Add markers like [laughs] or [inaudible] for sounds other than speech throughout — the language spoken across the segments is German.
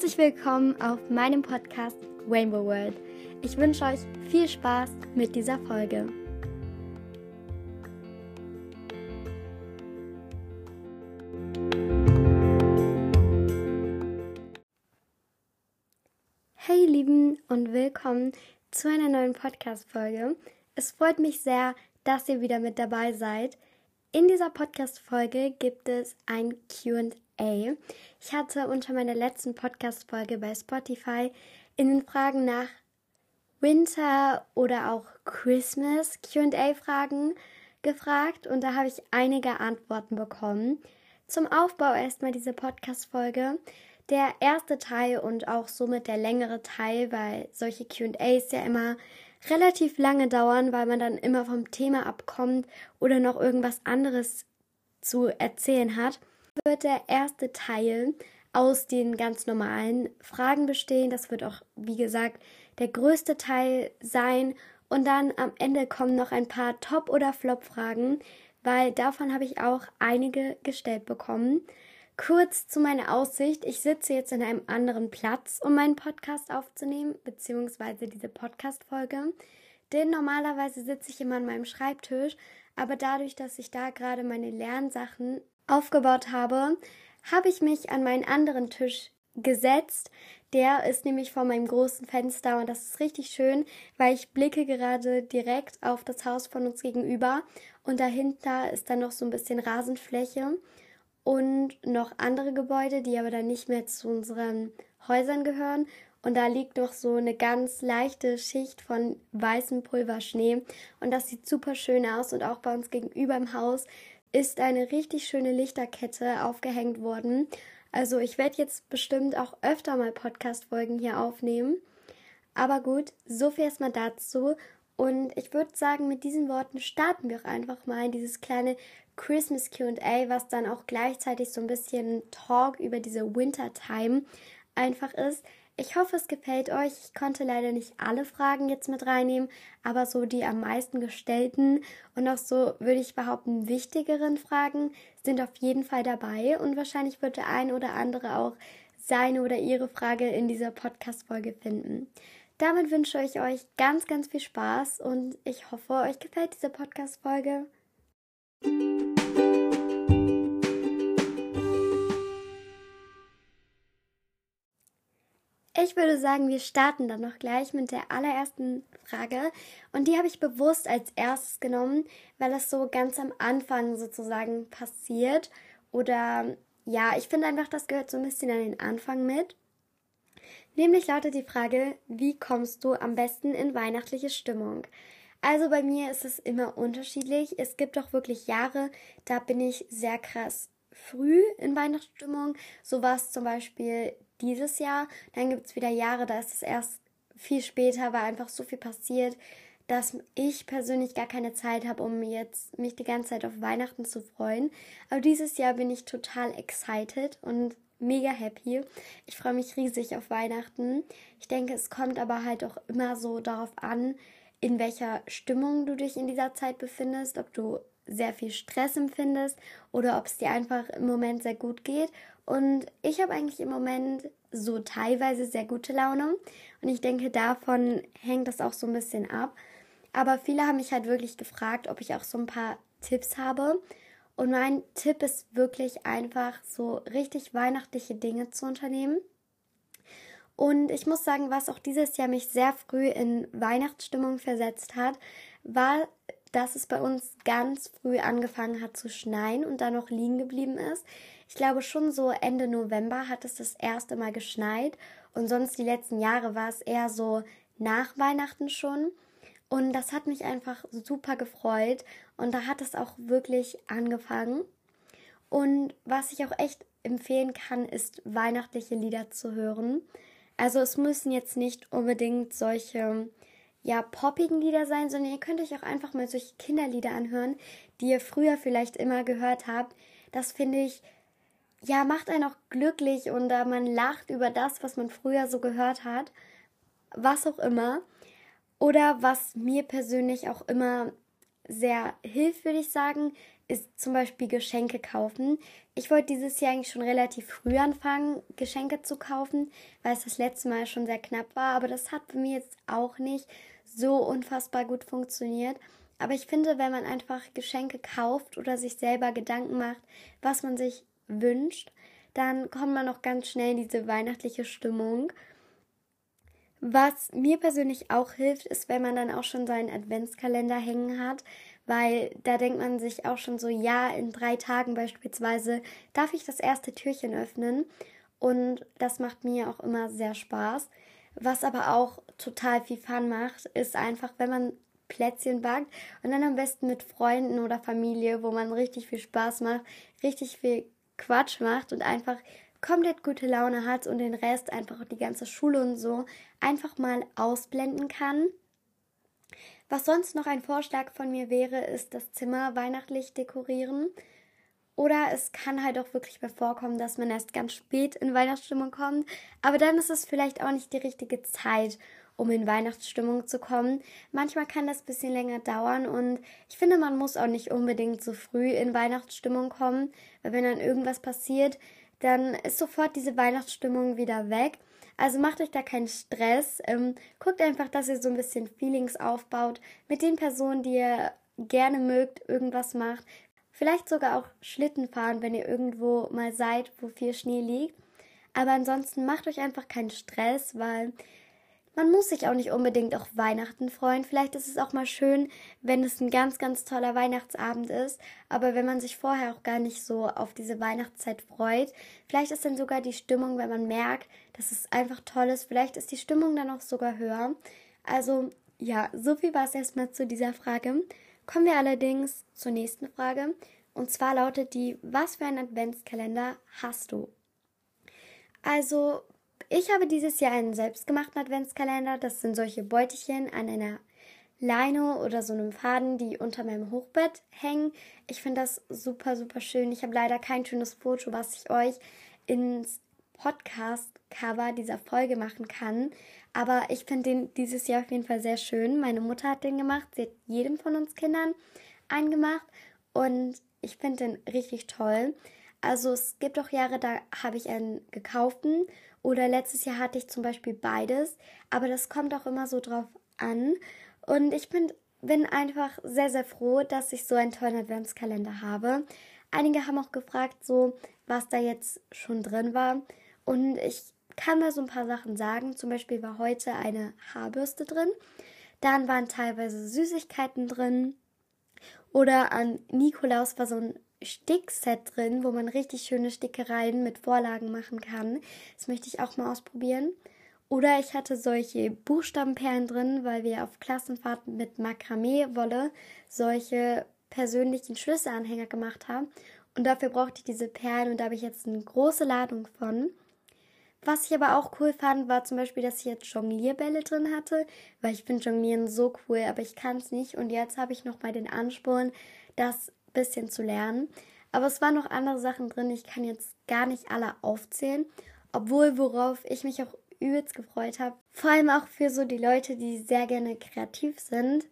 Herzlich willkommen auf meinem Podcast Rainbow World. Ich wünsche euch viel Spaß mit dieser Folge. Hey Lieben und willkommen zu einer neuen Podcast-Folge. Es freut mich sehr, dass ihr wieder mit dabei seid. In dieser Podcast-Folge gibt es ein QA. Ich hatte unter meiner letzten Podcast-Folge bei Spotify in den Fragen nach Winter oder auch Christmas QA-Fragen gefragt und da habe ich einige Antworten bekommen. Zum Aufbau erstmal diese Podcast-Folge. Der erste Teil und auch somit der längere Teil, weil solche QAs ja immer relativ lange dauern, weil man dann immer vom Thema abkommt oder noch irgendwas anderes zu erzählen hat wird der erste Teil aus den ganz normalen Fragen bestehen. Das wird auch, wie gesagt, der größte Teil sein. Und dann am Ende kommen noch ein paar Top- oder Flop-Fragen, weil davon habe ich auch einige gestellt bekommen. Kurz zu meiner Aussicht. Ich sitze jetzt in einem anderen Platz, um meinen Podcast aufzunehmen, beziehungsweise diese Podcast-Folge. Denn normalerweise sitze ich immer an meinem Schreibtisch, aber dadurch, dass ich da gerade meine Lernsachen aufgebaut habe, habe ich mich an meinen anderen Tisch gesetzt. Der ist nämlich vor meinem großen Fenster und das ist richtig schön, weil ich blicke gerade direkt auf das Haus von uns gegenüber und dahinter ist dann noch so ein bisschen Rasenfläche und noch andere Gebäude, die aber dann nicht mehr zu unseren Häusern gehören. Und da liegt noch so eine ganz leichte Schicht von weißem Pulverschnee. Und das sieht super schön aus. Und auch bei uns gegenüber im Haus ist eine richtig schöne Lichterkette aufgehängt worden. Also ich werde jetzt bestimmt auch öfter mal Podcast-Folgen hier aufnehmen. Aber gut, so viel erstmal dazu. Und ich würde sagen, mit diesen Worten starten wir auch einfach mal in dieses kleine Christmas QA, was dann auch gleichzeitig so ein bisschen Talk über diese Wintertime einfach ist. Ich hoffe, es gefällt euch. Ich konnte leider nicht alle Fragen jetzt mit reinnehmen, aber so die am meisten gestellten und auch so, würde ich behaupten, wichtigeren Fragen sind auf jeden Fall dabei und wahrscheinlich wird der ein oder andere auch seine oder ihre Frage in dieser Podcast-Folge finden. Damit wünsche ich euch ganz, ganz viel Spaß und ich hoffe, euch gefällt diese Podcast-Folge. Ich würde sagen, wir starten dann noch gleich mit der allerersten Frage. Und die habe ich bewusst als erstes genommen, weil es so ganz am Anfang sozusagen passiert. Oder ja, ich finde einfach, das gehört so ein bisschen an den Anfang mit. Nämlich lautet die Frage, wie kommst du am besten in weihnachtliche Stimmung? Also bei mir ist es immer unterschiedlich. Es gibt auch wirklich Jahre, da bin ich sehr krass früh in Weihnachtsstimmung. So war es zum Beispiel dieses Jahr. Dann gibt es wieder Jahre, da ist es erst viel später, weil einfach so viel passiert, dass ich persönlich gar keine Zeit habe, um jetzt mich die ganze Zeit auf Weihnachten zu freuen. Aber dieses Jahr bin ich total excited und mega happy. Ich freue mich riesig auf Weihnachten. Ich denke, es kommt aber halt auch immer so darauf an, in welcher Stimmung du dich in dieser Zeit befindest, ob du sehr viel Stress empfindest oder ob es dir einfach im Moment sehr gut geht. Und ich habe eigentlich im Moment so teilweise sehr gute Laune. Und ich denke, davon hängt das auch so ein bisschen ab. Aber viele haben mich halt wirklich gefragt, ob ich auch so ein paar Tipps habe. Und mein Tipp ist wirklich einfach so richtig weihnachtliche Dinge zu unternehmen. Und ich muss sagen, was auch dieses Jahr mich sehr früh in Weihnachtsstimmung versetzt hat, war dass es bei uns ganz früh angefangen hat zu schneien und dann noch liegen geblieben ist. Ich glaube schon so Ende November hat es das erste Mal geschneit und sonst die letzten Jahre war es eher so nach Weihnachten schon. Und das hat mich einfach super gefreut und da hat es auch wirklich angefangen. Und was ich auch echt empfehlen kann, ist weihnachtliche Lieder zu hören. Also es müssen jetzt nicht unbedingt solche ja, poppigen Lieder sein, sondern ihr könnt euch auch einfach mal solche Kinderlieder anhören, die ihr früher vielleicht immer gehört habt. Das finde ich, ja, macht einen auch glücklich und äh, man lacht über das, was man früher so gehört hat. Was auch immer. Oder was mir persönlich auch immer sehr hilft, würde ich sagen, ist zum Beispiel Geschenke kaufen. Ich wollte dieses Jahr eigentlich schon relativ früh anfangen, Geschenke zu kaufen, weil es das letzte Mal schon sehr knapp war. Aber das hat bei mir jetzt auch nicht so unfassbar gut funktioniert. Aber ich finde, wenn man einfach Geschenke kauft oder sich selber Gedanken macht, was man sich wünscht, dann kommt man auch ganz schnell in diese weihnachtliche Stimmung. Was mir persönlich auch hilft, ist, wenn man dann auch schon seinen Adventskalender hängen hat, weil da denkt man sich auch schon so, ja, in drei Tagen beispielsweise darf ich das erste Türchen öffnen und das macht mir auch immer sehr Spaß. Was aber auch total viel Fun macht, ist einfach, wenn man Plätzchen backt und dann am besten mit Freunden oder Familie, wo man richtig viel Spaß macht, richtig viel Quatsch macht und einfach komplett gute Laune hat und den Rest einfach die ganze Schule und so einfach mal ausblenden kann. Was sonst noch ein Vorschlag von mir wäre, ist das Zimmer weihnachtlich dekorieren. Oder es kann halt auch wirklich mal vorkommen, dass man erst ganz spät in Weihnachtsstimmung kommt. Aber dann ist es vielleicht auch nicht die richtige Zeit, um in Weihnachtsstimmung zu kommen. Manchmal kann das ein bisschen länger dauern und ich finde, man muss auch nicht unbedingt so früh in Weihnachtsstimmung kommen, weil wenn dann irgendwas passiert, dann ist sofort diese Weihnachtsstimmung wieder weg. Also macht euch da keinen Stress. Ähm, guckt einfach, dass ihr so ein bisschen Feelings aufbaut mit den Personen, die ihr gerne mögt, irgendwas macht. Vielleicht sogar auch Schlitten fahren, wenn ihr irgendwo mal seid, wo viel Schnee liegt. Aber ansonsten macht euch einfach keinen Stress, weil man muss sich auch nicht unbedingt auf Weihnachten freuen. Vielleicht ist es auch mal schön, wenn es ein ganz, ganz toller Weihnachtsabend ist. Aber wenn man sich vorher auch gar nicht so auf diese Weihnachtszeit freut, vielleicht ist dann sogar die Stimmung, wenn man merkt, dass es einfach toll ist, vielleicht ist die Stimmung dann auch sogar höher. Also ja, so viel war es erstmal zu dieser Frage. Kommen wir allerdings zur nächsten Frage. Und zwar lautet die, was für einen Adventskalender hast du? Also ich habe dieses Jahr einen selbstgemachten Adventskalender. Das sind solche Beutelchen an einer Leine oder so einem Faden, die unter meinem Hochbett hängen. Ich finde das super, super schön. Ich habe leider kein schönes Foto, was ich euch ins Podcast-Cover dieser Folge machen kann. Aber ich finde den dieses Jahr auf jeden Fall sehr schön. Meine Mutter hat den gemacht. Sie hat jedem von uns Kindern einen gemacht. Und ich finde den richtig toll. Also es gibt auch Jahre, da habe ich einen gekauften oder letztes Jahr hatte ich zum Beispiel beides, aber das kommt auch immer so drauf an. Und ich bin, bin einfach sehr, sehr froh, dass ich so einen tollen Adventskalender habe. Einige haben auch gefragt, so was da jetzt schon drin war. Und ich kann mal so ein paar Sachen sagen. Zum Beispiel war heute eine Haarbürste drin. Dann waren teilweise Süßigkeiten drin. Oder an Nikolaus war so ein Stickset drin, wo man richtig schöne Stickereien mit Vorlagen machen kann. Das möchte ich auch mal ausprobieren. Oder ich hatte solche Buchstabenperlen drin, weil wir auf Klassenfahrten mit Makramee-Wolle solche persönlichen Schlüsselanhänger gemacht haben. Und dafür brauchte ich diese Perlen und da habe ich jetzt eine große Ladung von. Was ich aber auch cool fand, war zum Beispiel, dass ich jetzt Jonglierbälle drin hatte, weil ich finde Jonglieren so cool, aber ich kann es nicht. Und jetzt habe ich noch mal den Ansporn, das bisschen zu lernen. Aber es waren noch andere Sachen drin. Ich kann jetzt gar nicht alle aufzählen. Obwohl, worauf ich mich auch übelst gefreut habe, vor allem auch für so die Leute, die sehr gerne kreativ sind,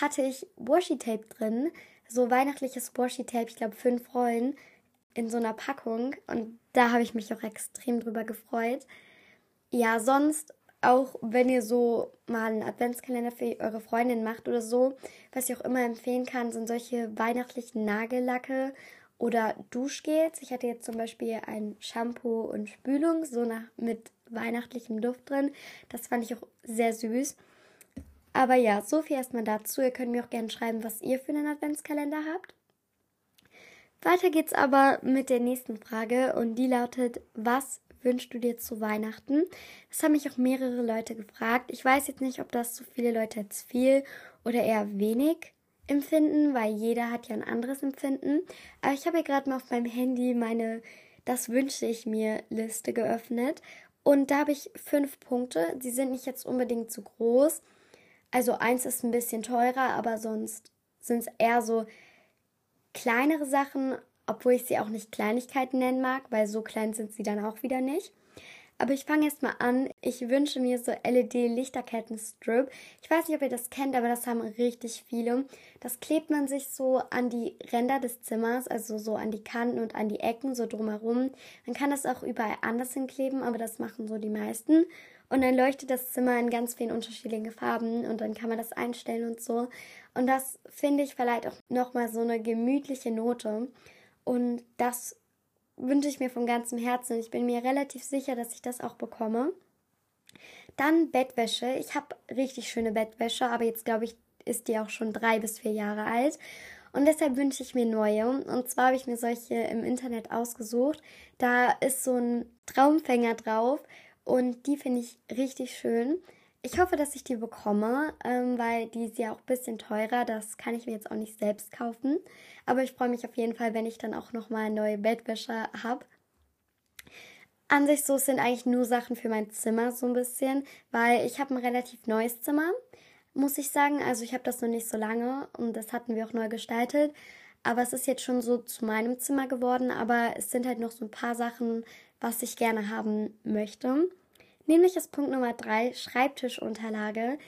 hatte ich Washi-Tape drin. So weihnachtliches Washi-Tape, ich glaube fünf Rollen in so einer Packung. Und da habe ich mich auch extrem drüber gefreut. Ja, sonst auch wenn ihr so mal einen Adventskalender für eure Freundin macht oder so, was ich auch immer empfehlen kann, sind solche weihnachtlichen Nagellacke oder Duschgels. Ich hatte jetzt zum Beispiel ein Shampoo und Spülung, so nach, mit weihnachtlichem Duft drin. Das fand ich auch sehr süß. Aber ja, so viel erstmal dazu. Ihr könnt mir auch gerne schreiben, was ihr für einen Adventskalender habt. Weiter geht's aber mit der nächsten Frage und die lautet, was wünschst du dir zu Weihnachten? Das haben mich auch mehrere Leute gefragt. Ich weiß jetzt nicht, ob das so viele Leute jetzt viel oder eher wenig empfinden, weil jeder hat ja ein anderes Empfinden. Aber ich habe hier gerade mal auf meinem Handy meine Das wünsche ich mir Liste geöffnet. Und da habe ich fünf Punkte. Die sind nicht jetzt unbedingt zu groß. Also eins ist ein bisschen teurer, aber sonst sind es eher so kleinere Sachen obwohl ich sie auch nicht Kleinigkeiten nennen mag, weil so klein sind sie dann auch wieder nicht. Aber ich fange jetzt mal an. Ich wünsche mir so LED-Lichterketten-Strip. Ich weiß nicht, ob ihr das kennt, aber das haben richtig viele. Das klebt man sich so an die Ränder des Zimmers, also so an die Kanten und an die Ecken, so drumherum. Man kann das auch überall anders hinkleben, aber das machen so die meisten. Und dann leuchtet das Zimmer in ganz vielen unterschiedlichen Farben und dann kann man das einstellen und so. Und das finde ich verleiht auch nochmal so eine gemütliche Note. Und das wünsche ich mir von ganzem Herzen. Ich bin mir relativ sicher, dass ich das auch bekomme. Dann Bettwäsche. Ich habe richtig schöne Bettwäsche, aber jetzt glaube ich, ist die auch schon drei bis vier Jahre alt. Und deshalb wünsche ich mir neue. Und zwar habe ich mir solche im Internet ausgesucht. Da ist so ein Traumfänger drauf und die finde ich richtig schön. Ich hoffe, dass ich die bekomme, ähm, weil die ist ja auch ein bisschen teurer. Das kann ich mir jetzt auch nicht selbst kaufen. Aber ich freue mich auf jeden Fall, wenn ich dann auch nochmal neue Bettwäsche habe. An sich so sind eigentlich nur Sachen für mein Zimmer so ein bisschen, weil ich habe ein relativ neues Zimmer, muss ich sagen. Also ich habe das noch nicht so lange und das hatten wir auch neu gestaltet. Aber es ist jetzt schon so zu meinem Zimmer geworden, aber es sind halt noch so ein paar Sachen, was ich gerne haben möchte. Nämlich ist Punkt Nummer drei Schreibtischunterlage.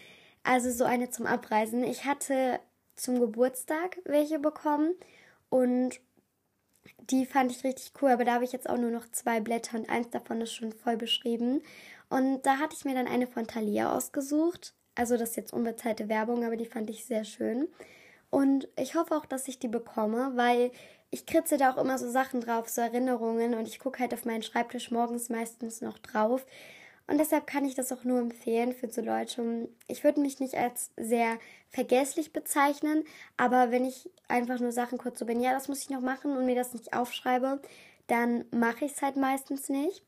Also so eine zum Abreisen. Ich hatte zum Geburtstag welche bekommen und die fand ich richtig cool, aber da habe ich jetzt auch nur noch zwei Blätter und eins davon ist schon voll beschrieben. Und da hatte ich mir dann eine von Thalia ausgesucht. Also das ist jetzt unbezahlte Werbung, aber die fand ich sehr schön. Und ich hoffe auch, dass ich die bekomme, weil ich kritze da auch immer so Sachen drauf, so Erinnerungen und ich gucke halt auf meinen Schreibtisch morgens meistens noch drauf. Und deshalb kann ich das auch nur empfehlen für so Leute. Ich würde mich nicht als sehr vergesslich bezeichnen, aber wenn ich einfach nur Sachen kurz so bin, ja, das muss ich noch machen und mir das nicht aufschreibe, dann mache ich es halt meistens nicht.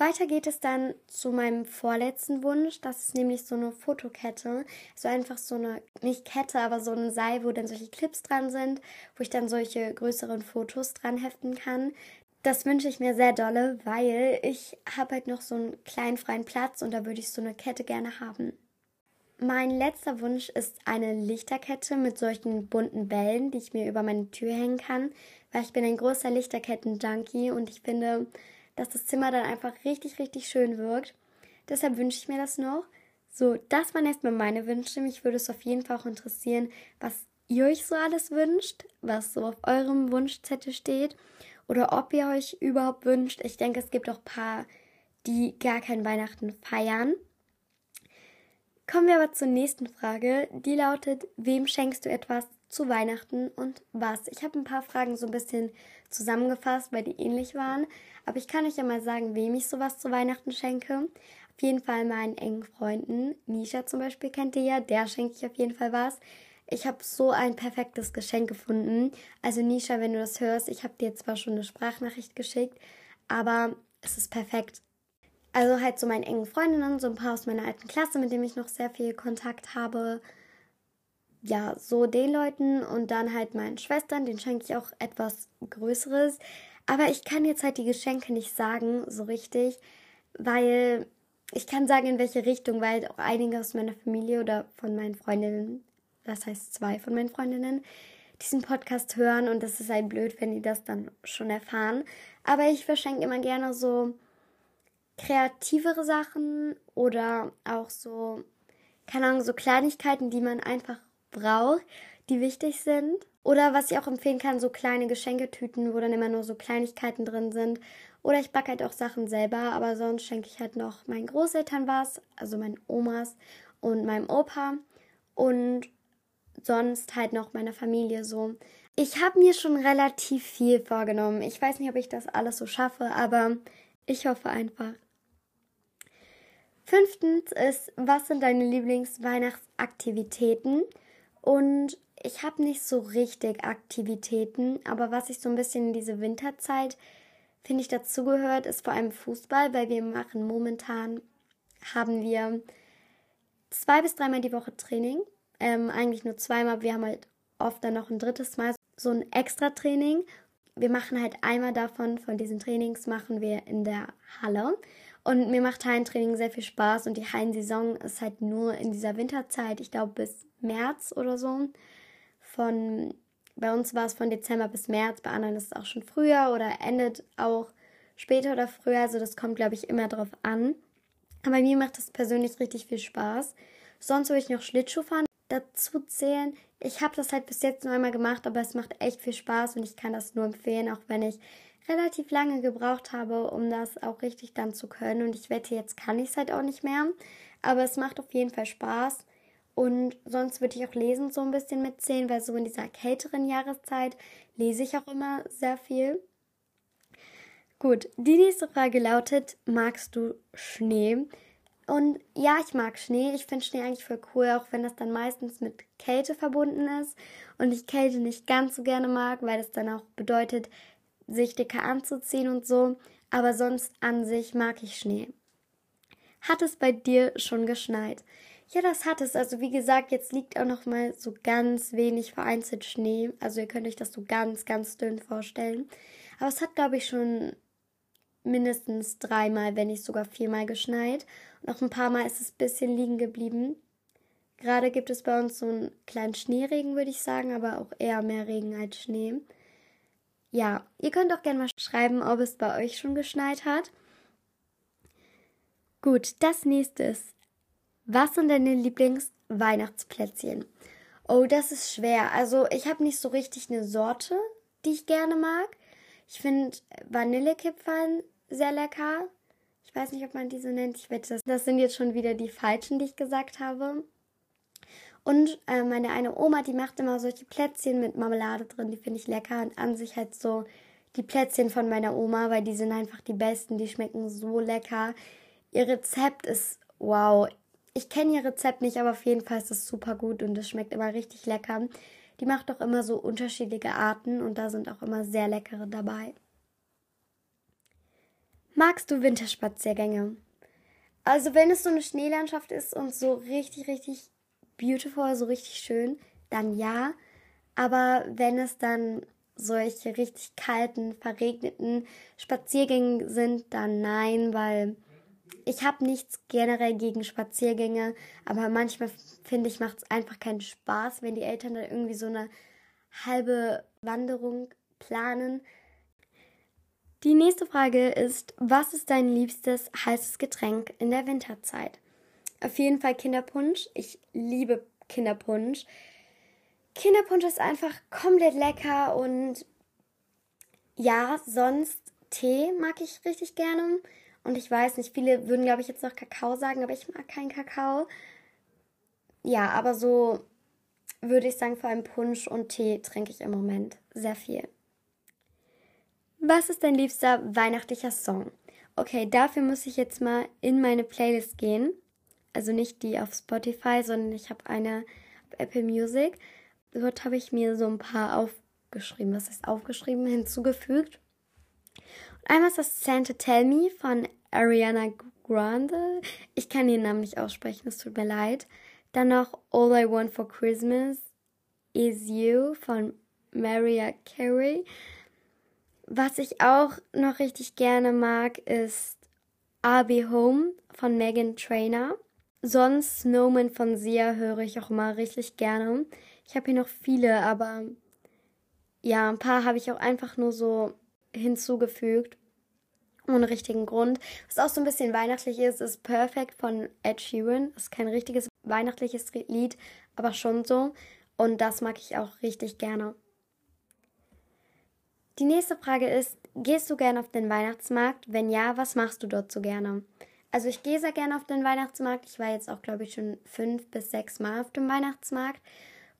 Weiter geht es dann zu meinem vorletzten Wunsch. Das ist nämlich so eine Fotokette. So einfach so eine, nicht Kette, aber so ein Seil, wo dann solche Clips dran sind, wo ich dann solche größeren Fotos dran heften kann. Das wünsche ich mir sehr dolle, weil ich habe halt noch so einen kleinen freien Platz und da würde ich so eine Kette gerne haben. Mein letzter Wunsch ist eine Lichterkette mit solchen bunten Bällen, die ich mir über meine Tür hängen kann, weil ich bin ein großer Lichterketten-Junkie und ich finde, dass das Zimmer dann einfach richtig, richtig schön wirkt. Deshalb wünsche ich mir das noch. So, das waren erstmal meine Wünsche. Mich würde es auf jeden Fall auch interessieren, was ihr euch so alles wünscht, was so auf eurem Wunschzettel steht oder ob ihr euch überhaupt wünscht. Ich denke, es gibt auch ein paar, die gar kein Weihnachten feiern. Kommen wir aber zur nächsten Frage. Die lautet, wem schenkst du etwas zu Weihnachten und was? Ich habe ein paar Fragen so ein bisschen zusammengefasst, weil die ähnlich waren. Aber ich kann euch ja mal sagen, wem ich sowas zu Weihnachten schenke. Auf jeden Fall meinen engen Freunden. Nisha zum Beispiel kennt ihr ja, der schenke ich auf jeden Fall was. Ich habe so ein perfektes Geschenk gefunden. Also Nisha, wenn du das hörst, ich habe dir zwar schon eine Sprachnachricht geschickt, aber es ist perfekt. Also halt so meinen engen Freundinnen, so ein paar aus meiner alten Klasse, mit denen ich noch sehr viel Kontakt habe. Ja, so den Leuten und dann halt meinen Schwestern, denen schenke ich auch etwas Größeres. Aber ich kann jetzt halt die Geschenke nicht sagen, so richtig, weil ich kann sagen, in welche Richtung, weil auch einige aus meiner Familie oder von meinen Freundinnen das heißt zwei von meinen Freundinnen, diesen Podcast hören und das ist halt blöd, wenn die das dann schon erfahren. Aber ich verschenke immer gerne so kreativere Sachen oder auch so, keine Ahnung, so Kleinigkeiten, die man einfach braucht, die wichtig sind. Oder was ich auch empfehlen kann, so kleine Geschenketüten, wo dann immer nur so Kleinigkeiten drin sind. Oder ich backe halt auch Sachen selber, aber sonst schenke ich halt noch meinen Großeltern was, also meinen Omas und meinem Opa. Und sonst halt noch meiner Familie so. Ich habe mir schon relativ viel vorgenommen. Ich weiß nicht, ob ich das alles so schaffe, aber ich hoffe einfach. Fünftens ist, was sind deine Lieblingsweihnachtsaktivitäten? Und ich habe nicht so richtig Aktivitäten, aber was ich so ein bisschen in diese Winterzeit finde ich dazugehört, ist vor allem Fußball, weil wir machen momentan haben wir zwei bis dreimal die Woche Training ähm, eigentlich nur zweimal. Wir haben halt oft dann noch ein drittes Mal so ein Extra-Training. Wir machen halt einmal davon, von diesen Trainings machen wir in der Halle. Und mir macht Hallentraining sehr viel Spaß und die Hallensaison ist halt nur in dieser Winterzeit, ich glaube bis März oder so. Von bei uns war es von Dezember bis März, bei anderen ist es auch schon früher oder endet auch später oder früher. Also das kommt, glaube ich, immer drauf an. Aber mir macht das persönlich richtig viel Spaß. Sonst würde ich noch Schlittschuhfahren dazu zählen. Ich habe das halt bis jetzt nur einmal gemacht, aber es macht echt viel Spaß und ich kann das nur empfehlen, auch wenn ich relativ lange gebraucht habe, um das auch richtig dann zu können. Und ich wette, jetzt kann ich es halt auch nicht mehr. Aber es macht auf jeden Fall Spaß. Und sonst würde ich auch lesen so ein bisschen mitzählen, weil so in dieser kälteren Jahreszeit lese ich auch immer sehr viel. Gut, die nächste Frage lautet, magst du Schnee? Und ja, ich mag Schnee. Ich finde Schnee eigentlich voll cool, auch wenn das dann meistens mit Kälte verbunden ist und ich Kälte nicht ganz so gerne mag, weil das dann auch bedeutet, sich dicker anzuziehen und so. Aber sonst an sich mag ich Schnee. Hat es bei dir schon geschneit? Ja, das hat es. Also wie gesagt, jetzt liegt auch noch mal so ganz wenig vereinzelt Schnee. Also ihr könnt euch das so ganz, ganz dünn vorstellen. Aber es hat, glaube ich, schon mindestens dreimal, wenn nicht sogar viermal geschneit. Auch ein paar Mal ist es ein bisschen liegen geblieben. Gerade gibt es bei uns so einen kleinen Schneeregen, würde ich sagen, aber auch eher mehr Regen als Schnee. Ja, ihr könnt auch gerne mal schreiben, ob es bei euch schon geschneit hat. Gut, das nächste ist, was sind deine Lieblingsweihnachtsplätzchen? Oh, das ist schwer. Also ich habe nicht so richtig eine Sorte, die ich gerne mag. Ich finde Vanillekipferl sehr lecker. Ich weiß nicht, ob man die so nennt. Ich wette, das, sind jetzt schon wieder die falschen, die ich gesagt habe. Und äh, meine eine Oma, die macht immer solche Plätzchen mit Marmelade drin. Die finde ich lecker. Und an sich halt so die Plätzchen von meiner Oma, weil die sind einfach die besten. Die schmecken so lecker. Ihr Rezept ist wow ich kenne ihr Rezept nicht, aber auf jeden Fall ist es super gut und es schmeckt immer richtig lecker. Die macht auch immer so unterschiedliche Arten und da sind auch immer sehr leckere dabei. Magst du Winterspaziergänge? Also wenn es so eine Schneelandschaft ist und so richtig, richtig beautiful, so richtig schön, dann ja. Aber wenn es dann solche richtig kalten, verregneten Spaziergänge sind, dann nein, weil ich habe nichts generell gegen Spaziergänge, aber manchmal finde ich, macht es einfach keinen Spaß, wenn die Eltern dann irgendwie so eine halbe Wanderung planen. Die nächste Frage ist, was ist dein liebstes heißes Getränk in der Winterzeit? Auf jeden Fall Kinderpunsch. Ich liebe Kinderpunsch. Kinderpunsch ist einfach komplett lecker und ja, sonst Tee mag ich richtig gerne. Und ich weiß nicht, viele würden, glaube ich, jetzt noch Kakao sagen, aber ich mag keinen Kakao. Ja, aber so würde ich sagen, vor allem Punsch und Tee trinke ich im Moment sehr viel. Was ist dein liebster weihnachtlicher Song? Okay, dafür muss ich jetzt mal in meine Playlist gehen. Also nicht die auf Spotify, sondern ich habe eine auf Apple Music. Dort habe ich mir so ein paar aufgeschrieben, was heißt aufgeschrieben, [laughs] hinzugefügt. Und einmal ist das Santa Tell Me von Ariana Grande. Ich kann ihren Namen nicht aussprechen, es tut mir leid. Dann noch All I Want for Christmas Is You von Mariah Carey. Was ich auch noch richtig gerne mag, ist I'll Be Home von Megan Trainer. Sonst Snowman von Sia höre ich auch immer richtig gerne. Ich habe hier noch viele, aber ja, ein paar habe ich auch einfach nur so hinzugefügt ohne richtigen Grund. Was auch so ein bisschen weihnachtlich ist, ist Perfect von Ed Sheeran. Das ist kein richtiges weihnachtliches Lied, aber schon so. Und das mag ich auch richtig gerne. Die nächste Frage ist, gehst du gerne auf den Weihnachtsmarkt? Wenn ja, was machst du dort so gerne? Also ich gehe sehr gerne auf den Weihnachtsmarkt. Ich war jetzt auch, glaube ich, schon fünf bis sechs Mal auf dem Weihnachtsmarkt.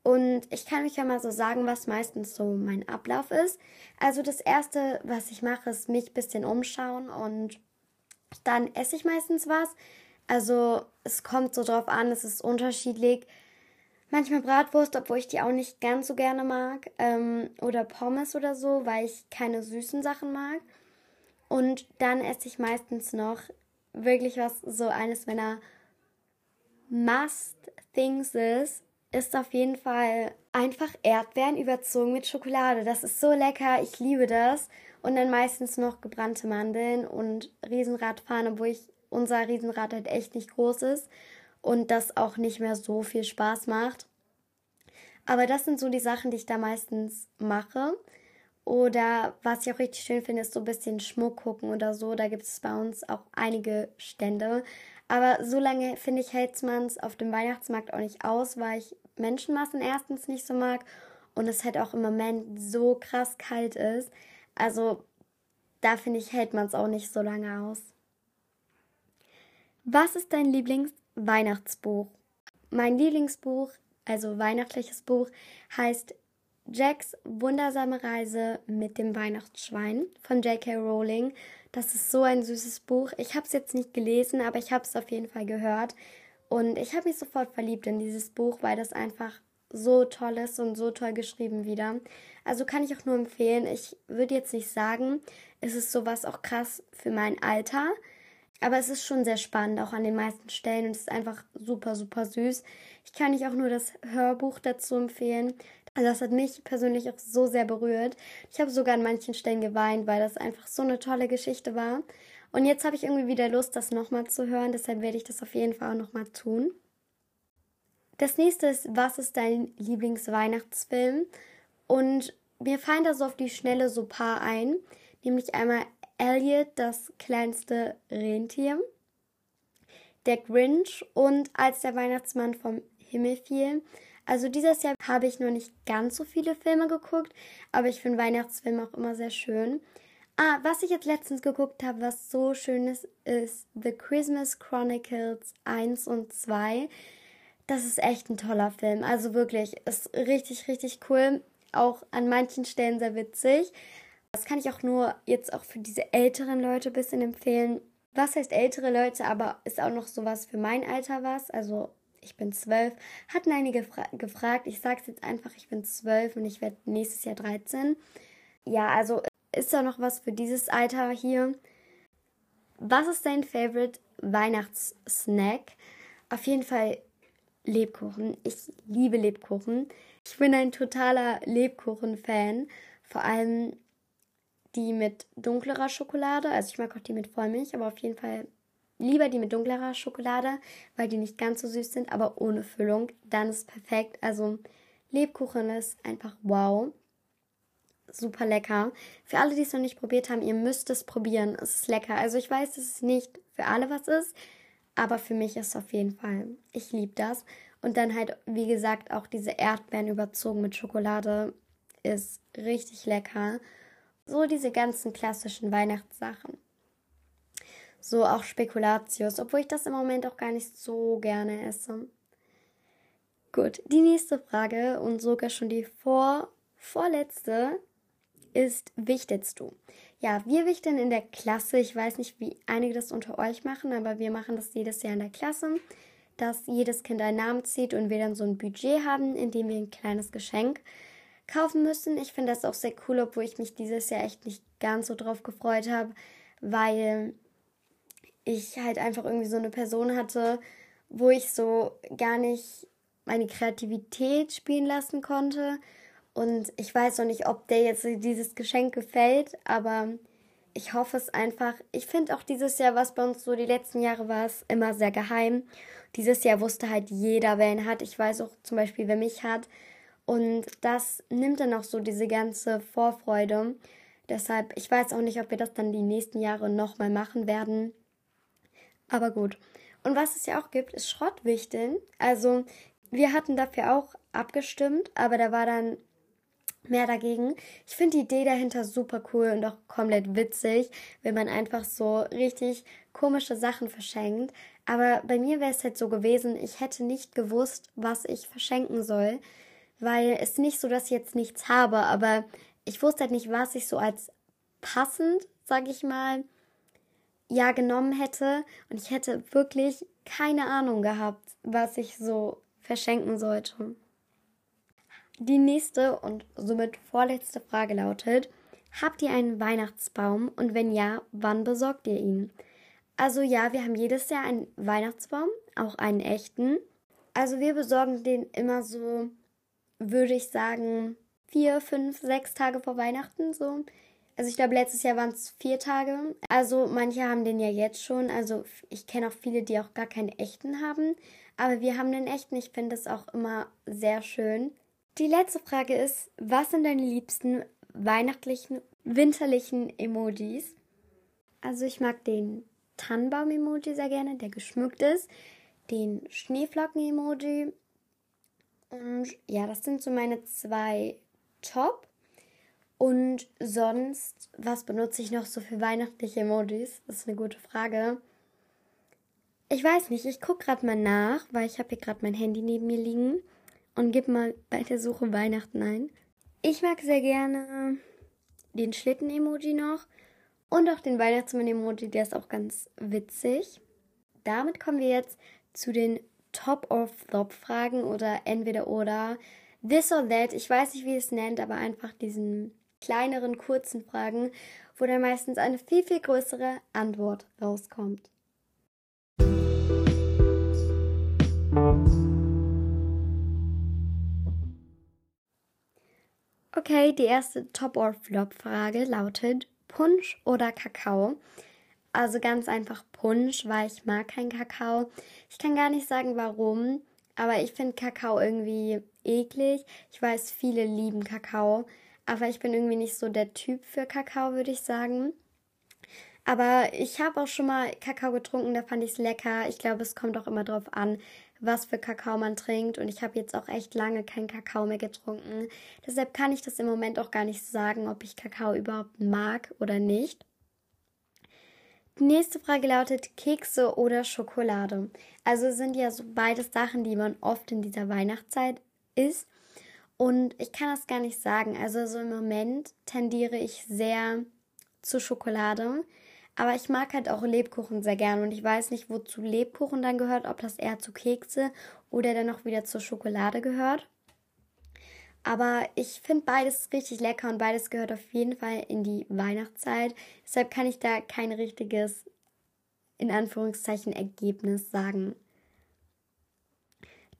Und ich kann euch ja mal so sagen, was meistens so mein Ablauf ist. Also das Erste, was ich mache, ist mich ein bisschen umschauen und dann esse ich meistens was. Also es kommt so drauf an, es ist unterschiedlich. Manchmal Bratwurst, obwohl ich die auch nicht ganz so gerne mag. Ähm, oder Pommes oder so, weil ich keine süßen Sachen mag. Und dann esse ich meistens noch wirklich was, so eines meiner Must-Things ist ist auf jeden Fall einfach Erdbeeren überzogen mit Schokolade. Das ist so lecker, ich liebe das. Und dann meistens noch gebrannte Mandeln und Riesenradfahren, obwohl ich unser Riesenrad halt echt nicht groß ist und das auch nicht mehr so viel Spaß macht. Aber das sind so die Sachen, die ich da meistens mache. Oder was ich auch richtig schön finde, ist so ein bisschen Schmuck gucken oder so. Da gibt es bei uns auch einige Stände. Aber so lange, finde ich, hält man es auf dem Weihnachtsmarkt auch nicht aus, weil ich Menschenmassen erstens nicht so mag und es halt auch im Moment so krass kalt ist. Also da finde ich, hält man es auch nicht so lange aus. Was ist dein Lieblingsweihnachtsbuch? Mein Lieblingsbuch, also weihnachtliches Buch, heißt Jacks wundersame Reise mit dem Weihnachtsschwein von J.K. Rowling. Das ist so ein süßes Buch. Ich habe es jetzt nicht gelesen, aber ich habe es auf jeden Fall gehört. Und ich habe mich sofort verliebt in dieses Buch, weil das einfach so toll ist und so toll geschrieben wieder. Also kann ich auch nur empfehlen. Ich würde jetzt nicht sagen, es ist sowas auch krass für mein Alter. Aber es ist schon sehr spannend, auch an den meisten Stellen. Und es ist einfach super, super süß. Ich kann euch auch nur das Hörbuch dazu empfehlen. Also das hat mich persönlich auch so sehr berührt. Ich habe sogar an manchen Stellen geweint, weil das einfach so eine tolle Geschichte war. Und jetzt habe ich irgendwie wieder Lust, das nochmal zu hören. Deshalb werde ich das auf jeden Fall auch nochmal tun. Das nächste ist, was ist dein Lieblingsweihnachtsfilm? Und mir fallen da so auf die Schnelle so paar ein. Nämlich einmal Elliot, das kleinste Rentier. Der Grinch und als der Weihnachtsmann vom Himmel fiel. Also dieses Jahr habe ich noch nicht ganz so viele Filme geguckt, aber ich finde Weihnachtsfilme auch immer sehr schön. Ah, was ich jetzt letztens geguckt habe, was so schön ist, ist The Christmas Chronicles 1 und 2. Das ist echt ein toller Film. Also wirklich, ist richtig, richtig cool. Auch an manchen Stellen sehr witzig. Das kann ich auch nur jetzt auch für diese älteren Leute ein bisschen empfehlen. Was heißt ältere Leute, aber ist auch noch sowas für mein Alter was. Also ich bin zwölf. Hatten einige gefragt. Ich sage es jetzt einfach, ich bin zwölf und ich werde nächstes Jahr 13. Ja, also ist da noch was für dieses Alter hier? Was ist dein Favorite Weihnachtssnack? Auf jeden Fall Lebkuchen. Ich liebe Lebkuchen. Ich bin ein totaler Lebkuchen-Fan. Vor allem die mit dunklerer Schokolade. Also ich mag auch die mit Vollmilch, aber auf jeden Fall Lieber die mit dunklerer Schokolade, weil die nicht ganz so süß sind, aber ohne Füllung. Dann ist perfekt. Also Lebkuchen ist einfach wow. Super lecker. Für alle, die es noch nicht probiert haben, ihr müsst es probieren. Es ist lecker. Also ich weiß, dass es nicht für alle was ist, aber für mich ist es auf jeden Fall. Ich liebe das. Und dann halt, wie gesagt, auch diese Erdbeeren überzogen mit Schokolade ist richtig lecker. So diese ganzen klassischen Weihnachtssachen. So auch Spekulatius, obwohl ich das im Moment auch gar nicht so gerne esse. Gut, die nächste Frage und sogar schon die vor, vorletzte ist, wichtelst du? Ja, wir wichteln in der Klasse. Ich weiß nicht, wie einige das unter euch machen, aber wir machen das jedes Jahr in der Klasse, dass jedes Kind einen Namen zieht und wir dann so ein Budget haben, in dem wir ein kleines Geschenk kaufen müssen. Ich finde das auch sehr cool, obwohl ich mich dieses Jahr echt nicht ganz so drauf gefreut habe, weil ich halt einfach irgendwie so eine Person hatte, wo ich so gar nicht meine Kreativität spielen lassen konnte. Und ich weiß noch nicht, ob der jetzt dieses Geschenk gefällt, aber ich hoffe es einfach. Ich finde auch dieses Jahr, was bei uns so die letzten Jahre war, es immer sehr geheim. Dieses Jahr wusste halt jeder, wer ihn hat. Ich weiß auch zum Beispiel, wer mich hat. Und das nimmt dann auch so diese ganze Vorfreude. Deshalb, ich weiß auch nicht, ob wir das dann die nächsten Jahre nochmal machen werden. Aber gut. Und was es ja auch gibt, ist Schrottwichteln. Also wir hatten dafür auch abgestimmt, aber da war dann mehr dagegen. Ich finde die Idee dahinter super cool und auch komplett witzig, wenn man einfach so richtig komische Sachen verschenkt. Aber bei mir wäre es halt so gewesen, ich hätte nicht gewusst, was ich verschenken soll, weil es nicht so, dass ich jetzt nichts habe, aber ich wusste halt nicht, was ich so als passend, sag ich mal, ja genommen hätte und ich hätte wirklich keine Ahnung gehabt, was ich so verschenken sollte. Die nächste und somit vorletzte Frage lautet, habt ihr einen Weihnachtsbaum und wenn ja, wann besorgt ihr ihn? Also ja, wir haben jedes Jahr einen Weihnachtsbaum, auch einen echten. Also wir besorgen den immer so, würde ich sagen, vier, fünf, sechs Tage vor Weihnachten so. Also ich glaube, letztes Jahr waren es vier Tage. Also manche haben den ja jetzt schon. Also ich kenne auch viele, die auch gar keinen echten haben. Aber wir haben den echten. Ich finde das auch immer sehr schön. Die letzte Frage ist, was sind deine liebsten weihnachtlichen, winterlichen Emojis. Also ich mag den Tannenbaum-Emoji sehr gerne, der geschmückt ist, den Schneeflocken-Emoji und ja, das sind so meine zwei Top. Und sonst, was benutze ich noch so für weihnachtliche Emojis? Das ist eine gute Frage. Ich weiß nicht, ich gucke gerade mal nach, weil ich habe hier gerade mein Handy neben mir liegen und gebe mal bei der Suche Weihnachten ein. Ich mag sehr gerne den Schlitten-Emoji noch und auch den Weihnachtsmann-Emoji, der ist auch ganz witzig. Damit kommen wir jetzt zu den Top or Flop Fragen oder entweder oder. This or that, ich weiß nicht, wie es nennt, aber einfach diesen kleineren, kurzen Fragen, wo dann meistens eine viel, viel größere Antwort rauskommt. Okay, die erste Top- or Flop-Frage lautet Punsch oder Kakao? Also ganz einfach Punsch, weil ich mag keinen Kakao. Ich kann gar nicht sagen warum, aber ich finde Kakao irgendwie eklig. Ich weiß, viele lieben Kakao, aber ich bin irgendwie nicht so der Typ für Kakao, würde ich sagen. Aber ich habe auch schon mal Kakao getrunken, da fand ich es lecker. Ich glaube, es kommt auch immer drauf an, was für Kakao man trinkt. Und ich habe jetzt auch echt lange keinen Kakao mehr getrunken. Deshalb kann ich das im Moment auch gar nicht sagen, ob ich Kakao überhaupt mag oder nicht. Die nächste Frage lautet Kekse oder Schokolade. Also sind ja so beides Sachen, die man oft in dieser Weihnachtszeit isst. Und ich kann das gar nicht sagen. Also so im Moment tendiere ich sehr zu Schokolade. Aber ich mag halt auch Lebkuchen sehr gern und ich weiß nicht, wozu Lebkuchen dann gehört, ob das eher zu Kekse oder dann noch wieder zur Schokolade gehört. Aber ich finde beides richtig lecker und beides gehört auf jeden Fall in die Weihnachtszeit. Deshalb kann ich da kein richtiges, in Anführungszeichen, Ergebnis sagen.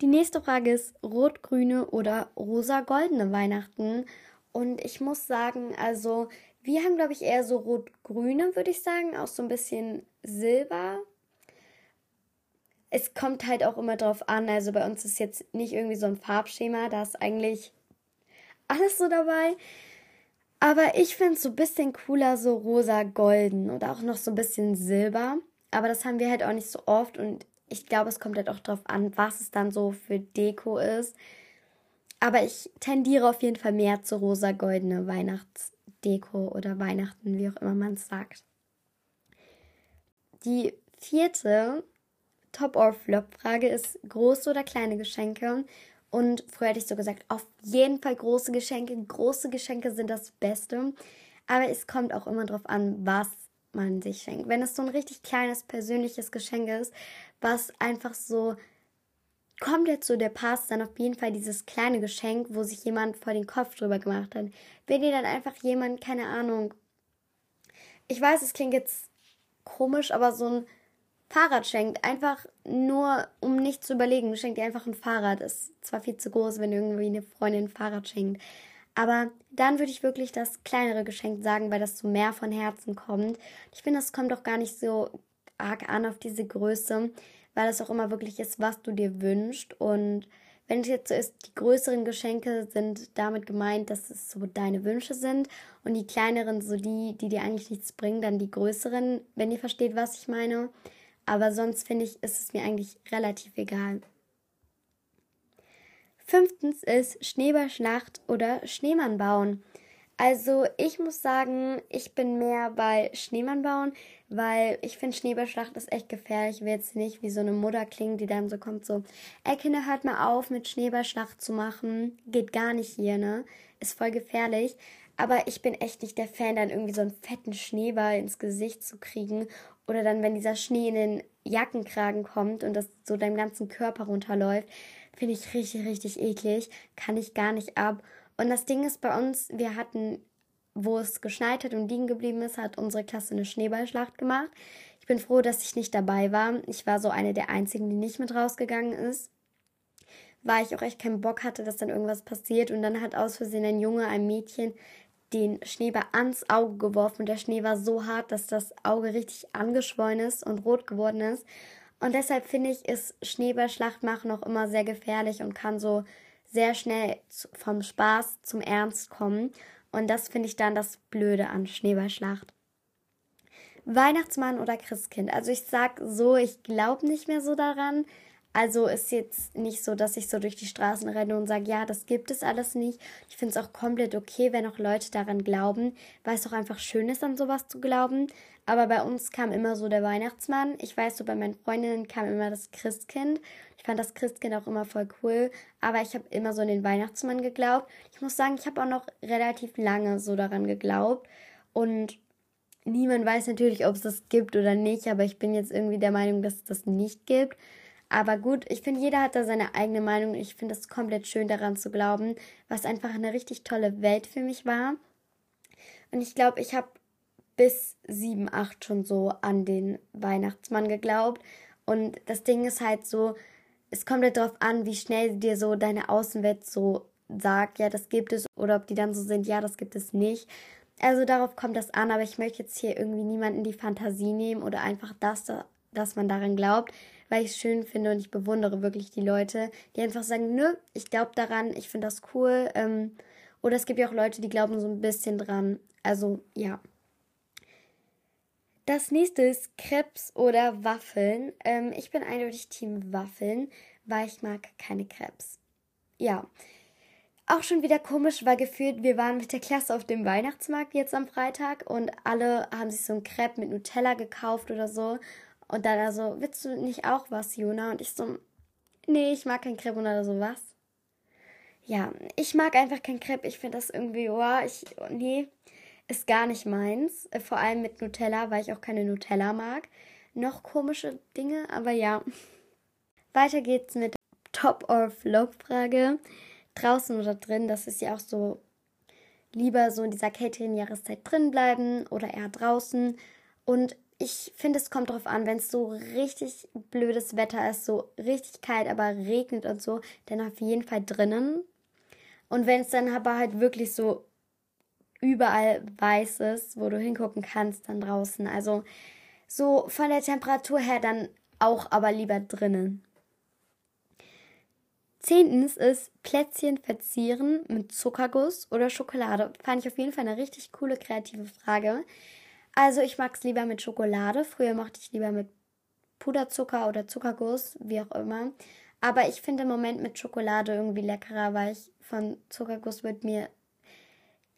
Die nächste Frage ist rot-grüne oder rosa-goldene Weihnachten. Und ich muss sagen, also wir haben, glaube ich, eher so rot-grüne, würde ich sagen, auch so ein bisschen Silber. Es kommt halt auch immer drauf an. Also bei uns ist jetzt nicht irgendwie so ein Farbschema, da ist eigentlich alles so dabei. Aber ich finde es so ein bisschen cooler, so rosa-golden oder auch noch so ein bisschen silber. Aber das haben wir halt auch nicht so oft und ich glaube, es kommt halt auch drauf an, was es dann so für Deko ist. Aber ich tendiere auf jeden Fall mehr zu rosa-goldene Weihnachtsdeko oder Weihnachten, wie auch immer man es sagt. Die vierte Top-or-Flop-Frage ist große oder kleine Geschenke. Und früher hätte ich so gesagt, auf jeden Fall große Geschenke. Große Geschenke sind das Beste. Aber es kommt auch immer darauf an, was man sich schenkt. Wenn es so ein richtig kleines persönliches Geschenk ist, was einfach so kommt jetzt so der passt, dann auf jeden Fall dieses kleine Geschenk, wo sich jemand vor den Kopf drüber gemacht hat. Wenn dir dann einfach jemand, keine Ahnung, ich weiß, es klingt jetzt komisch, aber so ein Fahrrad schenkt, einfach nur, um nicht zu überlegen, schenkt dir einfach ein Fahrrad. Ist zwar viel zu groß, wenn irgendwie eine Freundin ein Fahrrad schenkt. Aber dann würde ich wirklich das kleinere Geschenk sagen, weil das so mehr von Herzen kommt. Ich finde, das kommt auch gar nicht so arg an auf diese Größe, weil es auch immer wirklich ist, was du dir wünschst. Und wenn es jetzt so ist, die größeren Geschenke sind damit gemeint, dass es so deine Wünsche sind und die kleineren so die, die dir eigentlich nichts bringen, dann die größeren, wenn ihr versteht, was ich meine. Aber sonst finde ich, ist es mir eigentlich relativ egal. Fünftens ist Schneeballschlacht oder Schneemann bauen. Also ich muss sagen, ich bin mehr bei Schneemann bauen, weil ich finde Schneeballschlacht ist echt gefährlich. Ich will jetzt nicht wie so eine Mutter klingen, die dann so kommt so, ey Kinder, hört mal auf mit Schneeballschlacht zu machen. Geht gar nicht hier, ne? Ist voll gefährlich. Aber ich bin echt nicht der Fan, dann irgendwie so einen fetten Schneeball ins Gesicht zu kriegen oder dann, wenn dieser Schnee in den Jackenkragen kommt und das so deinem ganzen Körper runterläuft, finde ich richtig, richtig eklig. Kann ich gar nicht ab. Und das Ding ist bei uns, wir hatten, wo es geschneit hat und liegen geblieben ist, hat unsere Klasse eine Schneeballschlacht gemacht. Ich bin froh, dass ich nicht dabei war. Ich war so eine der einzigen, die nicht mit rausgegangen ist. Weil ich auch echt keinen Bock hatte, dass dann irgendwas passiert. Und dann hat aus Versehen ein Junge, ein Mädchen den Schneeball ans Auge geworfen und der Schnee war so hart, dass das Auge richtig angeschwollen ist und rot geworden ist. Und deshalb finde ich, ist Schneeballschlacht machen auch immer sehr gefährlich und kann so sehr schnell vom Spaß zum Ernst kommen. Und das finde ich dann das Blöde an Schneeballschlacht. Weihnachtsmann oder Christkind. Also ich sag so, ich glaube nicht mehr so daran. Also ist jetzt nicht so, dass ich so durch die Straßen renne und sage, ja, das gibt es alles nicht. Ich finde es auch komplett okay, wenn auch Leute daran glauben, weil es auch einfach schön ist, an sowas zu glauben. Aber bei uns kam immer so der Weihnachtsmann. Ich weiß, so bei meinen Freundinnen kam immer das Christkind. Ich fand das Christkind auch immer voll cool. Aber ich habe immer so an den Weihnachtsmann geglaubt. Ich muss sagen, ich habe auch noch relativ lange so daran geglaubt. Und niemand weiß natürlich, ob es das gibt oder nicht. Aber ich bin jetzt irgendwie der Meinung, dass es das nicht gibt. Aber gut, ich finde, jeder hat da seine eigene Meinung. Ich finde es komplett schön daran zu glauben, was einfach eine richtig tolle Welt für mich war. Und ich glaube, ich habe bis sieben, acht schon so an den Weihnachtsmann geglaubt. Und das Ding ist halt so, es kommt halt darauf an, wie schnell dir so deine Außenwelt so sagt, ja, das gibt es, oder ob die dann so sind, ja, das gibt es nicht. Also darauf kommt das an, aber ich möchte jetzt hier irgendwie niemanden die Fantasie nehmen oder einfach das, dass man daran glaubt, weil ich es schön finde und ich bewundere wirklich die Leute, die einfach sagen, nö, ich glaube daran, ich finde das cool. Ähm, oder es gibt ja auch Leute, die glauben so ein bisschen dran. Also ja. Das nächste ist Krebs oder Waffeln. Ähm, ich bin eindeutig Team Waffeln, weil ich mag keine Krebs. Ja. Auch schon wieder komisch, weil gefühlt, wir waren mit der Klasse auf dem Weihnachtsmarkt jetzt am Freitag und alle haben sich so ein Crepe mit Nutella gekauft oder so. Und dann also, willst du nicht auch was, Jona? Und ich so, nee, ich mag kein Crepe oder sowas. Ja, ich mag einfach kein Crepe. Ich finde das irgendwie, oh, ich, nee, ist gar nicht meins. Äh, vor allem mit Nutella, weil ich auch keine Nutella mag. Noch komische Dinge, aber ja. [laughs] Weiter geht's mit Top or Flop Frage. Draußen oder drin, das ist ja auch so lieber so in dieser kälteren Jahreszeit drin bleiben oder eher draußen. Und ich finde, es kommt drauf an, wenn es so richtig blödes Wetter ist, so richtig kalt, aber regnet und so, dann auf jeden Fall drinnen. Und wenn es dann aber halt wirklich so überall weiß ist, wo du hingucken kannst, dann draußen. Also so von der Temperatur her dann auch aber lieber drinnen. Zehntens ist Plätzchen verzieren mit Zuckerguss oder Schokolade. Fand ich auf jeden Fall eine richtig coole kreative Frage. Also ich mag es lieber mit Schokolade. Früher mochte ich lieber mit Puderzucker oder Zuckerguss, wie auch immer. Aber ich finde im Moment mit Schokolade irgendwie leckerer, weil ich von Zuckerguss wird mir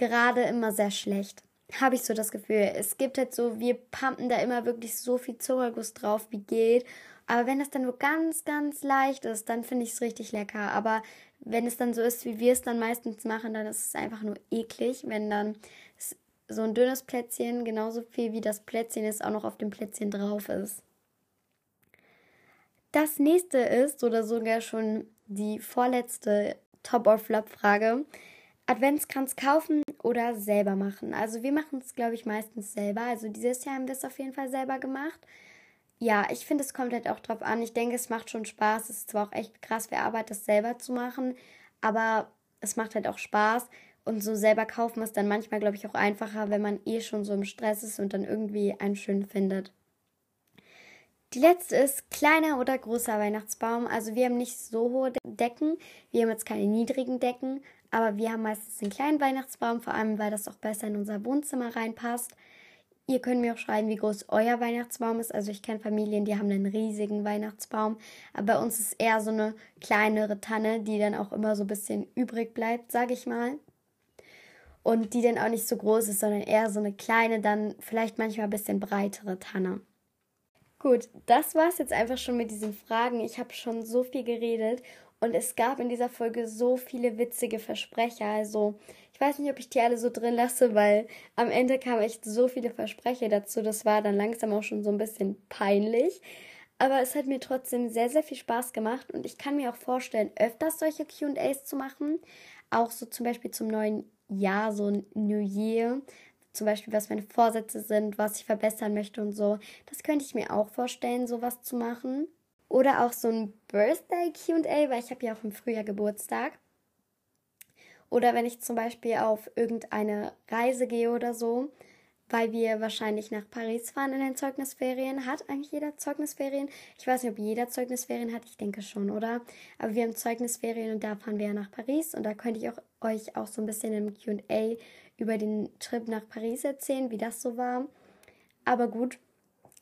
gerade immer sehr schlecht. Habe ich so das Gefühl. Es gibt halt so, wir pumpen da immer wirklich so viel Zuckerguss drauf, wie geht. Aber wenn das dann nur ganz, ganz leicht ist, dann finde ich es richtig lecker. Aber wenn es dann so ist, wie wir es dann meistens machen, dann ist es einfach nur eklig, wenn dann so ein dünnes Plätzchen, genauso viel wie das Plätzchen ist, auch noch auf dem Plätzchen drauf ist. Das nächste ist, oder sogar schon die vorletzte Top-or-Flop-Frage, Adventskranz kaufen oder selber machen. Also wir machen es, glaube ich, meistens selber. Also dieses Jahr haben wir es auf jeden Fall selber gemacht. Ja, ich finde, es kommt halt auch drauf an. Ich denke, es macht schon Spaß. Es ist zwar auch echt krass viel Arbeit, das selber zu machen, aber es macht halt auch Spaß. Und so selber kaufen ist dann manchmal, glaube ich, auch einfacher, wenn man eh schon so im Stress ist und dann irgendwie einen schön findet. Die letzte ist kleiner oder großer Weihnachtsbaum. Also wir haben nicht so hohe Decken. Wir haben jetzt keine niedrigen Decken, aber wir haben meistens einen kleinen Weihnachtsbaum, vor allem weil das auch besser in unser Wohnzimmer reinpasst. Ihr könnt mir auch schreiben, wie groß euer Weihnachtsbaum ist. Also ich kenne Familien, die haben einen riesigen Weihnachtsbaum. Aber bei uns ist eher so eine kleinere Tanne, die dann auch immer so ein bisschen übrig bleibt, sage ich mal und die dann auch nicht so groß ist, sondern eher so eine kleine, dann vielleicht manchmal ein bisschen breitere Tanne. Gut, das war es jetzt einfach schon mit diesen Fragen. Ich habe schon so viel geredet und es gab in dieser Folge so viele witzige Versprecher. Also, ich weiß nicht, ob ich die alle so drin lasse, weil am Ende kamen echt so viele Versprecher dazu. Das war dann langsam auch schon so ein bisschen peinlich. Aber es hat mir trotzdem sehr, sehr viel Spaß gemacht und ich kann mir auch vorstellen, öfters solche QAs zu machen. Auch so zum Beispiel zum neuen Jahr, so ein New Year, zum Beispiel, was meine Vorsätze sind, was ich verbessern möchte und so. Das könnte ich mir auch vorstellen, sowas zu machen. Oder auch so ein Birthday QA, weil ich habe ja auch im Frühjahr Geburtstag. Oder wenn ich zum Beispiel auf irgendeine Reise gehe oder so, weil wir wahrscheinlich nach Paris fahren in den Zeugnisferien. Hat eigentlich jeder Zeugnisferien? Ich weiß nicht, ob jeder Zeugnisferien hat. Ich denke schon, oder? Aber wir haben Zeugnisferien und da fahren wir ja nach Paris und da könnte ich auch euch auch so ein bisschen im QA über den Trip nach Paris erzählen, wie das so war. Aber gut,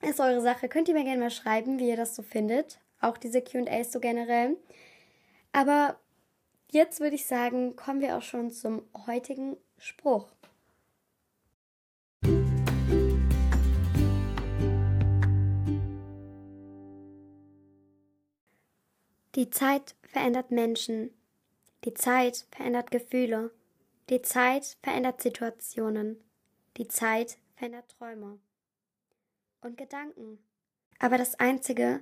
ist eure Sache. Könnt ihr mir gerne mal schreiben, wie ihr das so findet. Auch diese QAs so generell. Aber jetzt würde ich sagen, kommen wir auch schon zum heutigen Spruch. Die Zeit verändert Menschen. Die Zeit verändert Gefühle. Die Zeit verändert Situationen. Die Zeit verändert Träume und Gedanken. Aber das Einzige,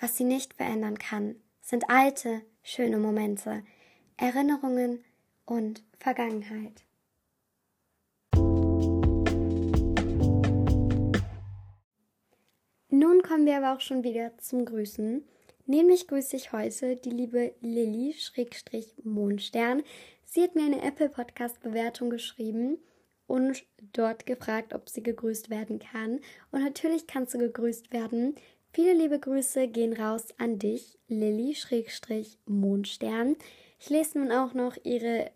was sie nicht verändern kann, sind alte, schöne Momente, Erinnerungen und Vergangenheit. Nun kommen wir aber auch schon wieder zum Grüßen. Nämlich grüße ich heute die liebe Lilly-Mondstern. Sie hat mir eine Apple Podcast Bewertung geschrieben und dort gefragt, ob sie gegrüßt werden kann. Und natürlich kannst du gegrüßt werden. Viele liebe Grüße gehen raus an dich, Lilly-Mondstern. Ich lese nun auch noch ihre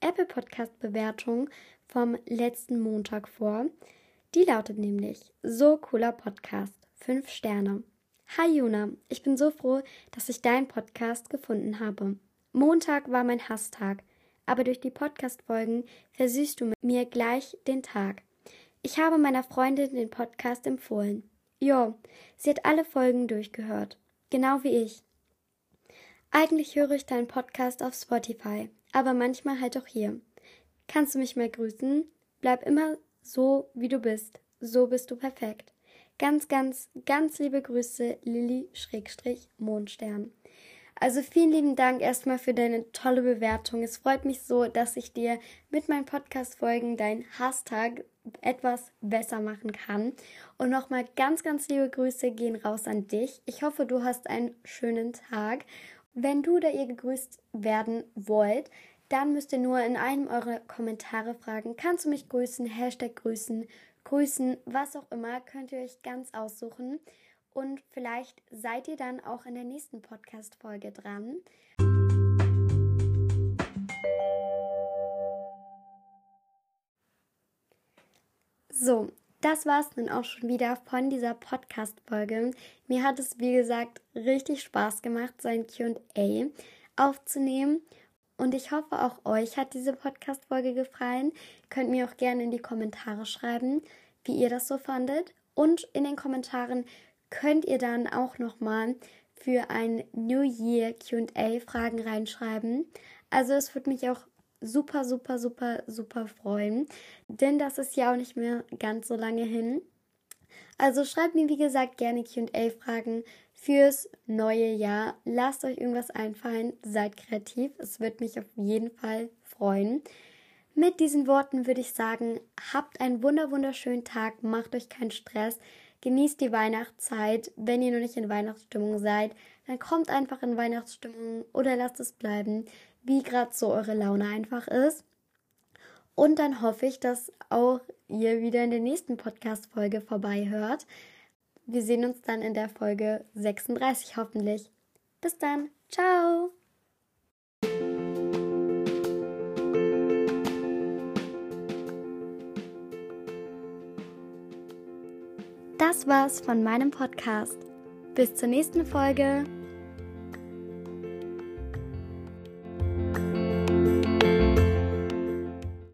Apple Podcast Bewertung vom letzten Montag vor. Die lautet nämlich: So cooler Podcast. Fünf Sterne. Hi Juna, ich bin so froh, dass ich deinen Podcast gefunden habe. Montag war mein Hasstag, aber durch die Podcast-Folgen versüßt du mir gleich den Tag. Ich habe meiner Freundin den Podcast empfohlen. Jo, sie hat alle Folgen durchgehört. Genau wie ich. Eigentlich höre ich deinen Podcast auf Spotify, aber manchmal halt auch hier. Kannst du mich mal grüßen? Bleib immer so, wie du bist. So bist du perfekt. Ganz, ganz, ganz liebe Grüße, Lilly-Mondstern. Also vielen lieben Dank erstmal für deine tolle Bewertung. Es freut mich so, dass ich dir mit meinen Podcast-Folgen deinen Hashtag etwas besser machen kann. Und nochmal ganz, ganz liebe Grüße gehen raus an dich. Ich hoffe, du hast einen schönen Tag. Wenn du oder ihr gegrüßt werden wollt, dann müsst ihr nur in einem eurer Kommentare fragen, kannst du mich grüßen, Hashtag grüßen, grüßen, was auch immer, könnt ihr euch ganz aussuchen. Und vielleicht seid ihr dann auch in der nächsten Podcast-Folge dran. So, das war es nun auch schon wieder von dieser Podcast-Folge. Mir hat es, wie gesagt, richtig Spaß gemacht, sein QA aufzunehmen. Und ich hoffe, auch euch hat diese Podcast-Folge gefallen. Könnt mir auch gerne in die Kommentare schreiben, wie ihr das so fandet. Und in den Kommentaren könnt ihr dann auch nochmal für ein New Year QA Fragen reinschreiben. Also es würde mich auch super, super, super, super freuen, denn das ist ja auch nicht mehr ganz so lange hin. Also schreibt mir, wie gesagt, gerne QA-Fragen fürs neue Jahr. Lasst euch irgendwas einfallen, seid kreativ. Es wird mich auf jeden Fall freuen. Mit diesen Worten würde ich sagen, habt einen wunder wunderschönen Tag, macht euch keinen Stress, genießt die Weihnachtszeit. Wenn ihr noch nicht in Weihnachtsstimmung seid, dann kommt einfach in Weihnachtsstimmung oder lasst es bleiben, wie gerade so eure Laune einfach ist. Und dann hoffe ich, dass auch ihr wieder in der nächsten Podcast-Folge vorbei hört. Wir sehen uns dann in der Folge 36 hoffentlich. Bis dann. Ciao. Das war's von meinem Podcast. Bis zur nächsten Folge.